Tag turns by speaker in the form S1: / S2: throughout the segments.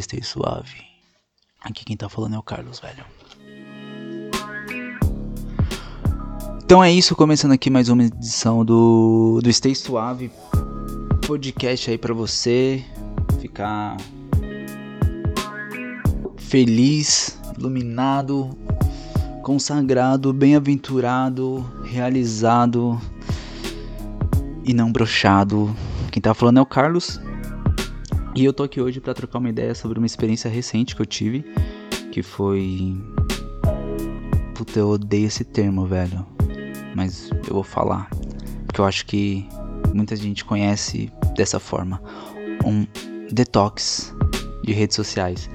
S1: Stay Suave. Aqui quem tá falando é o Carlos, velho. Então é isso, começando aqui mais uma edição do, do Stay Suave podcast aí para você ficar feliz, iluminado, consagrado, bem-aventurado, realizado e não brochado. Quem tá falando é o Carlos. E eu tô aqui hoje para trocar uma ideia sobre uma experiência recente que eu tive, que foi Puta, eu odeio esse termo, velho. Mas eu vou falar, porque eu acho que muita gente conhece dessa forma. Um detox de redes sociais.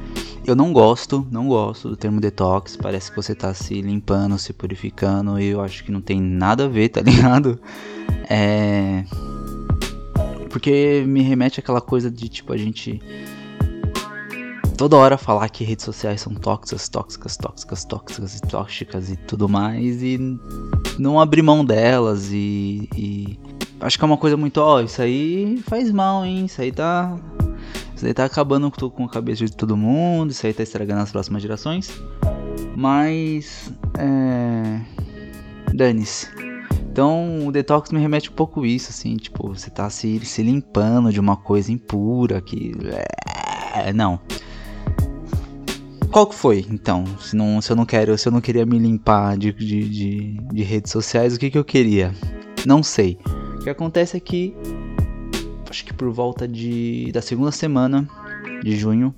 S1: Eu não gosto, não gosto do termo detox. Parece que você tá se limpando, se purificando. E eu acho que não tem nada a ver, tá ligado? É porque me remete àquela coisa de tipo a gente toda hora falar que redes sociais são tóxicas, tóxicas, tóxicas, tóxicas e tóxicas e tudo mais e não abrir mão delas e, e acho que é uma coisa muito, ó, oh, isso aí faz mal, hein? Isso aí tá isso aí tá acabando com a cabeça de todo mundo, isso aí tá estragando as próximas gerações. Mas é dane-se. Então o detox me remete um pouco isso, assim, tipo, você tá se, se limpando de uma coisa impura que. É, não. Qual que foi, então? Se, não, se eu não quero, se eu não queria me limpar de, de, de, de redes sociais, o que, que eu queria? Não sei. O que acontece é que. Acho que por volta de. da segunda semana de junho.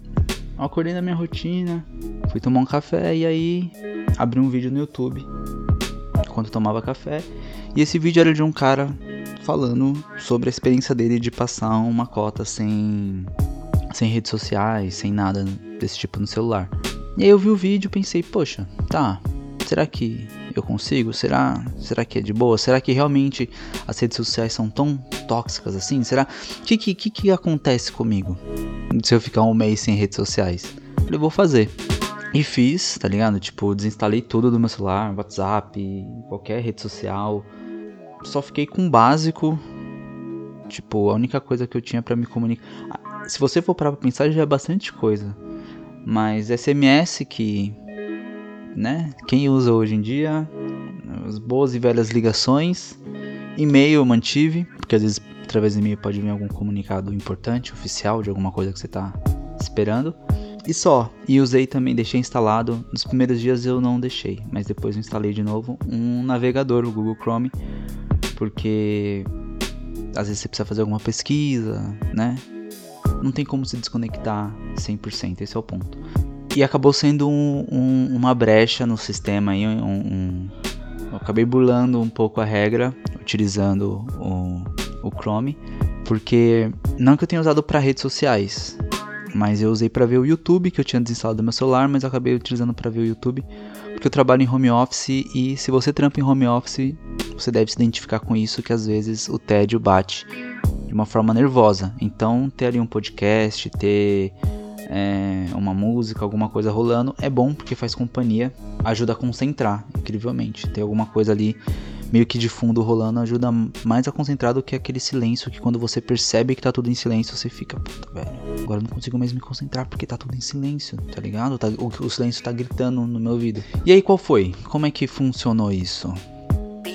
S1: Eu acordei na minha rotina, fui tomar um café e aí abri um vídeo no YouTube enquanto tomava café e esse vídeo era de um cara falando sobre a experiência dele de passar uma cota sem, sem redes sociais, sem nada desse tipo no celular. E aí eu vi o vídeo e pensei, poxa, tá, será que eu consigo? Será, será que é de boa? Será que realmente as redes sociais são tão tóxicas assim? Será? Que, que, que, que acontece comigo se eu ficar um mês sem redes sociais? Eu falei, vou fazer. E fiz, tá ligado? Tipo, desinstalei tudo do meu celular, WhatsApp, qualquer rede social, só fiquei com o básico. Tipo, a única coisa que eu tinha para me comunicar. Se você for para pensar, já é bastante coisa. Mas SMS que. Né? Quem usa hoje em dia? As boas e velhas ligações. E-mail eu mantive, porque às vezes através do e-mail pode vir algum comunicado importante, oficial, de alguma coisa que você está esperando. E só. E usei também, deixei instalado. Nos primeiros dias eu não deixei, mas depois eu instalei de novo um navegador, o Google Chrome, porque às vezes você precisa fazer alguma pesquisa, né? Não tem como se desconectar 100%, esse é o ponto. E acabou sendo um, um, uma brecha no sistema aí, um, eu acabei burlando um pouco a regra, utilizando o, o Chrome, porque não que eu tenha usado para redes sociais, mas eu usei para ver o YouTube, que eu tinha desinstalado do meu celular, mas eu acabei utilizando para ver o YouTube, porque eu trabalho em home office e se você trampa em home office, você deve se identificar com isso, que às vezes o tédio bate de uma forma nervosa. Então, ter ali um podcast, ter é, uma música, alguma coisa rolando é bom porque faz companhia, ajuda a concentrar, incrivelmente. Ter alguma coisa ali meio que de fundo rolando ajuda mais a concentrar do que aquele silêncio que quando você percebe que tá tudo em silêncio, você fica, puta, velho, agora eu não consigo mais me concentrar porque tá tudo em silêncio, tá ligado? Tá, o, o silêncio tá gritando no meu ouvido. E aí, qual foi? Como é que funcionou isso?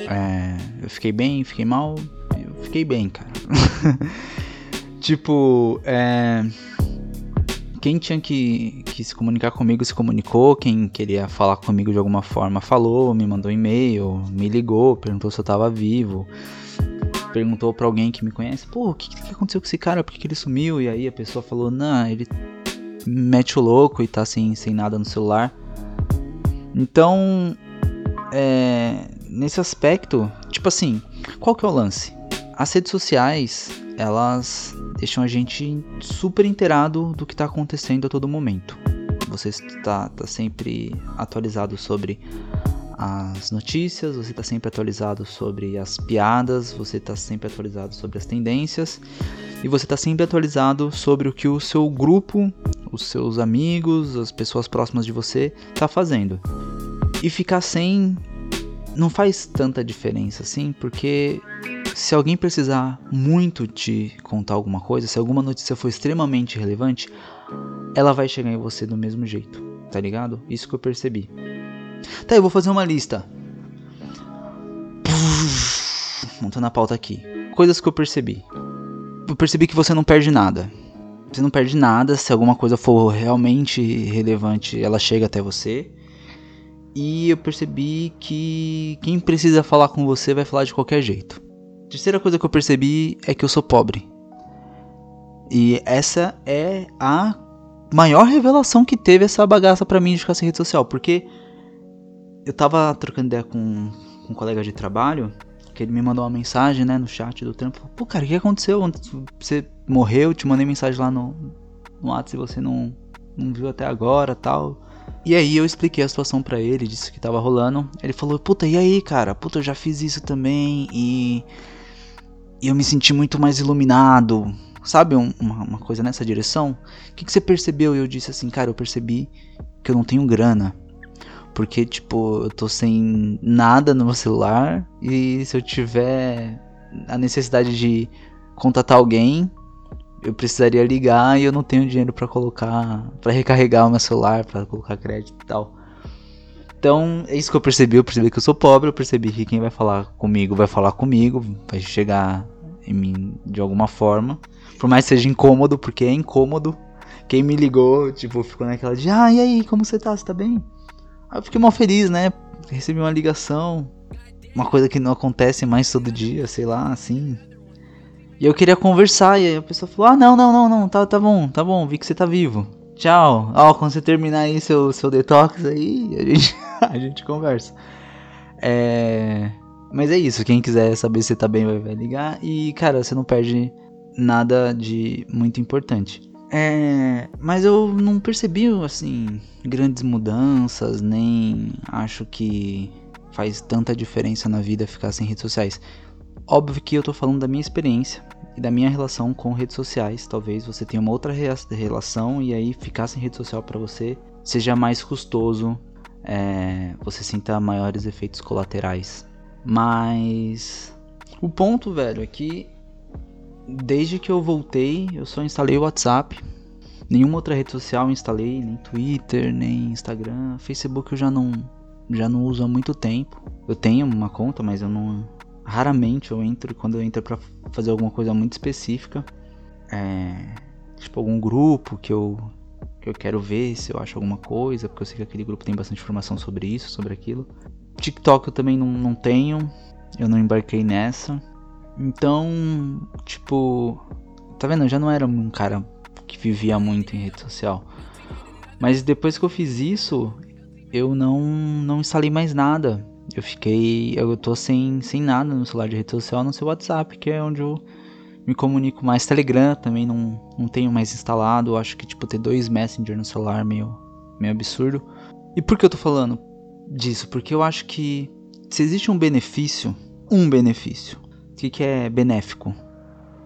S1: É, eu fiquei bem, fiquei mal? Eu fiquei bem, cara. tipo, é quem tinha que, que, se comunicar comigo se comunicou, quem queria falar comigo de alguma forma falou, me mandou um e-mail, me ligou, perguntou se eu tava vivo, perguntou para alguém que me conhece, pô, o que, que aconteceu com esse cara, por que, que ele sumiu? E aí a pessoa falou, não, ele mete o louco e tá sem, sem nada no celular. Então, é, nesse aspecto, tipo assim, qual que é o lance? As redes sociais, elas deixam a gente super inteirado do que está acontecendo a todo momento. Você está tá sempre atualizado sobre as notícias, você está sempre atualizado sobre as piadas, você está sempre atualizado sobre as tendências e você está sempre atualizado sobre o que o seu grupo, os seus amigos, as pessoas próximas de você está fazendo. E ficar sem não faz tanta diferença assim, porque se alguém precisar muito te contar alguma coisa, se alguma notícia for extremamente relevante, ela vai chegar em você do mesmo jeito, tá ligado? Isso que eu percebi. Tá, eu vou fazer uma lista. Montando a pauta aqui. Coisas que eu percebi. Eu percebi que você não perde nada. Você não perde nada se alguma coisa for realmente relevante, ela chega até você. E eu percebi que quem precisa falar com você vai falar de qualquer jeito. Terceira coisa que eu percebi é que eu sou pobre. E essa é a maior revelação que teve essa bagaça para mim de ficar sem rede social, porque eu tava trocando ideia com, com um colega de trabalho, que ele me mandou uma mensagem, né, no chat do trampo. Pô, cara, o que aconteceu? Você morreu? Te mandei mensagem lá no, no WhatsApp e você não, não viu até agora tal. E aí eu expliquei a situação para ele, disse que tava rolando. Ele falou, puta, e aí, cara? Puta, eu já fiz isso também e... e eu me senti muito mais iluminado. Sabe, um, uma, uma, coisa nessa direção? O que, que você percebeu? E eu disse assim, cara, eu percebi que eu não tenho grana. Porque, tipo, eu tô sem nada no meu celular. E se eu tiver a necessidade de contatar alguém, eu precisaria ligar e eu não tenho dinheiro para colocar, para recarregar o meu celular, para colocar crédito e tal. Então, é isso que eu percebi, eu percebi que eu sou pobre, eu percebi que quem vai falar comigo vai falar comigo, vai chegar em mim de alguma forma. Por mais que seja incômodo, porque é incômodo. Quem me ligou, tipo, ficou naquela de, ah, e aí, como você tá? Você tá bem? Aí eu fiquei mal feliz, né? Recebi uma ligação. Uma coisa que não acontece mais todo dia, sei lá, assim. E eu queria conversar, e aí a pessoa falou: Ah, não, não, não, não, tá, tá bom, tá bom, vi que você tá vivo. Tchau. Ó, quando você terminar aí seu, seu detox aí, a gente, a gente conversa. É. Mas é isso, quem quiser saber se tá bem vai, vai ligar. E, cara, você não perde nada de muito importante. É, mas eu não percebi, assim, grandes mudanças, nem acho que faz tanta diferença na vida ficar sem redes sociais. Óbvio que eu tô falando da minha experiência e da minha relação com redes sociais. Talvez você tenha uma outra relação e aí ficar sem rede social para você seja mais custoso, é, você sinta maiores efeitos colaterais. Mas o ponto, velho, é que desde que eu voltei, eu só instalei o WhatsApp. Nenhuma outra rede social eu instalei, nem Twitter, nem Instagram. Facebook eu já não já não uso há muito tempo. Eu tenho uma conta, mas eu não raramente eu entro quando eu entro para fazer alguma coisa muito específica. É, tipo algum grupo que eu que eu quero ver se eu acho alguma coisa, porque eu sei que aquele grupo tem bastante informação sobre isso, sobre aquilo. TikTok eu também não, não tenho, eu não embarquei nessa. Então, tipo, tá vendo? Eu já não era um cara que vivia muito em rede social. Mas depois que eu fiz isso, eu não, não instalei mais nada. Eu fiquei. Eu tô sem, sem nada no celular de rede social, no seu WhatsApp, que é onde eu me comunico mais. Telegram também não, não tenho mais instalado. Eu acho que, tipo, ter dois Messenger no celular é meio, meio absurdo. E por que eu tô falando disso? Porque eu acho que se existe um benefício, um benefício que, que é benéfico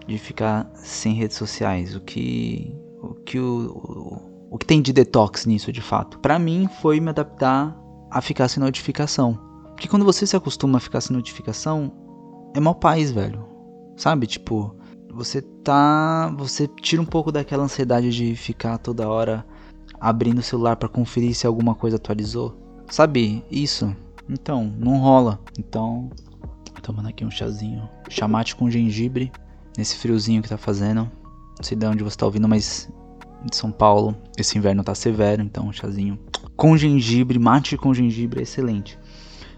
S1: de ficar sem redes sociais? O que o que o, o, o que tem de detox nisso de fato? Para mim foi me adaptar a ficar sem notificação. Porque quando você se acostuma a ficar sem notificação, é mal paz, velho. Sabe? Tipo, você tá, você tira um pouco daquela ansiedade de ficar toda hora abrindo o celular para conferir se alguma coisa atualizou. Sabe? Isso. Então, não rola. Então, tomando aqui um chazinho chamate com gengibre nesse friozinho que tá fazendo. Não sei de onde você tá ouvindo, mas de São Paulo esse inverno tá severo, então um chazinho com gengibre, mate com gengibre é excelente.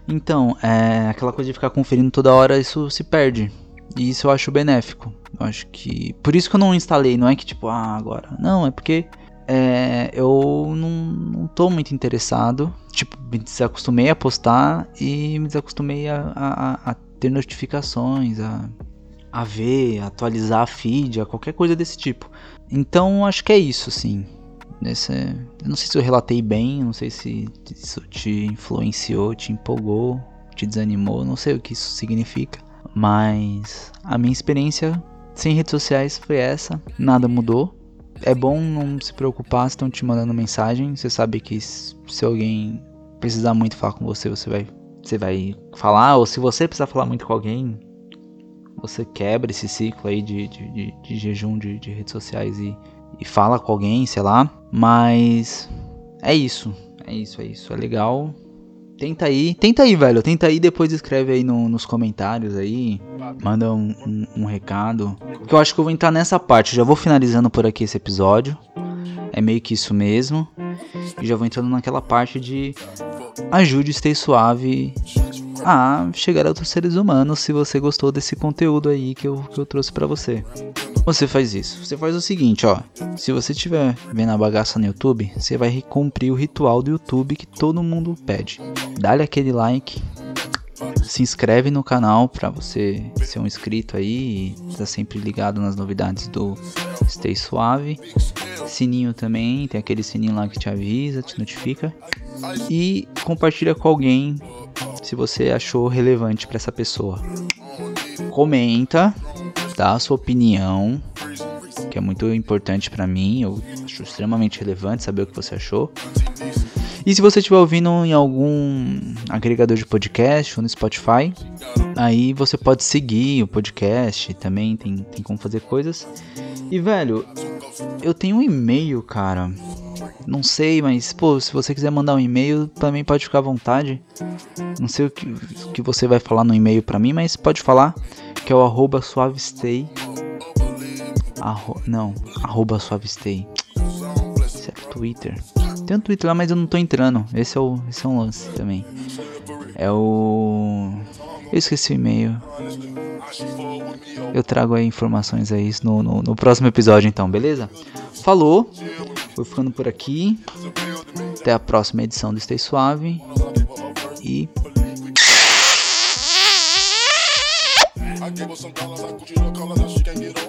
S1: Então, é, aquela coisa de ficar conferindo toda hora, isso se perde. E isso eu acho benéfico. Eu acho que. Por isso que eu não instalei, não é que tipo, ah, agora. Não, é porque é, eu não, não tô muito interessado. Tipo, me desacostumei a postar e me desacostumei a, a, a ter notificações, a, a ver, a atualizar a feed, a qualquer coisa desse tipo. Então acho que é isso, sim. Nesse, eu não sei se eu relatei bem, não sei se isso te influenciou, te empolgou, te desanimou, não sei o que isso significa. Mas a minha experiência sem redes sociais foi essa, nada mudou. É bom não se preocupar se estão te mandando mensagem. Você sabe que se alguém precisar muito falar com você, você vai você vai falar, ou se você precisar falar muito com alguém, você quebra esse ciclo aí de, de, de, de jejum de, de, redes sociais e e fala com alguém, sei lá. Mas é isso. É isso, é isso. É legal. Tenta aí, tenta aí, velho. Tenta aí, depois escreve aí no, nos comentários aí. Manda um, um, um recado. Porque eu acho que eu vou entrar nessa parte. Já vou finalizando por aqui esse episódio. É meio que isso mesmo. E já vou entrando naquela parte de ajude Stay Suave a chegar a outros seres humanos se você gostou desse conteúdo aí que eu, que eu trouxe para você. Você faz isso. Você faz o seguinte, ó. Se você estiver vendo a bagaça no YouTube, você vai cumprir o ritual do YouTube que todo mundo pede. Dá-lhe aquele like, se inscreve no canal para você ser um inscrito aí e tá sempre ligado nas novidades do Stay Suave. Sininho também, tem aquele sininho lá que te avisa, te notifica. E compartilha com alguém se você achou relevante para essa pessoa. Comenta, dá a sua opinião, que é muito importante para mim, eu acho extremamente relevante saber o que você achou. E se você estiver ouvindo em algum agregador de podcast ou no Spotify, aí você pode seguir o podcast, também tem, tem como fazer coisas. E velho, eu tenho um e-mail, cara. Não sei, mas pô, se você quiser mandar um e-mail, também pode ficar à vontade. Não sei o que, o que você vai falar no e-mail pra mim, mas pode falar. Que é o arroba suavestay. Arro, não, arroba suavestay. Isso é Twitter. Tem um Twitter lá, mas eu não tô entrando. Esse é, o, esse é um lance também. É o. Eu esqueci o e-mail. Eu trago aí informações aí no, no, no próximo episódio, então, beleza? Falou. Vou ficando por aqui. Até a próxima edição do Stay Suave. E. Her some dollars, I Gucci her colors, now she can't get over.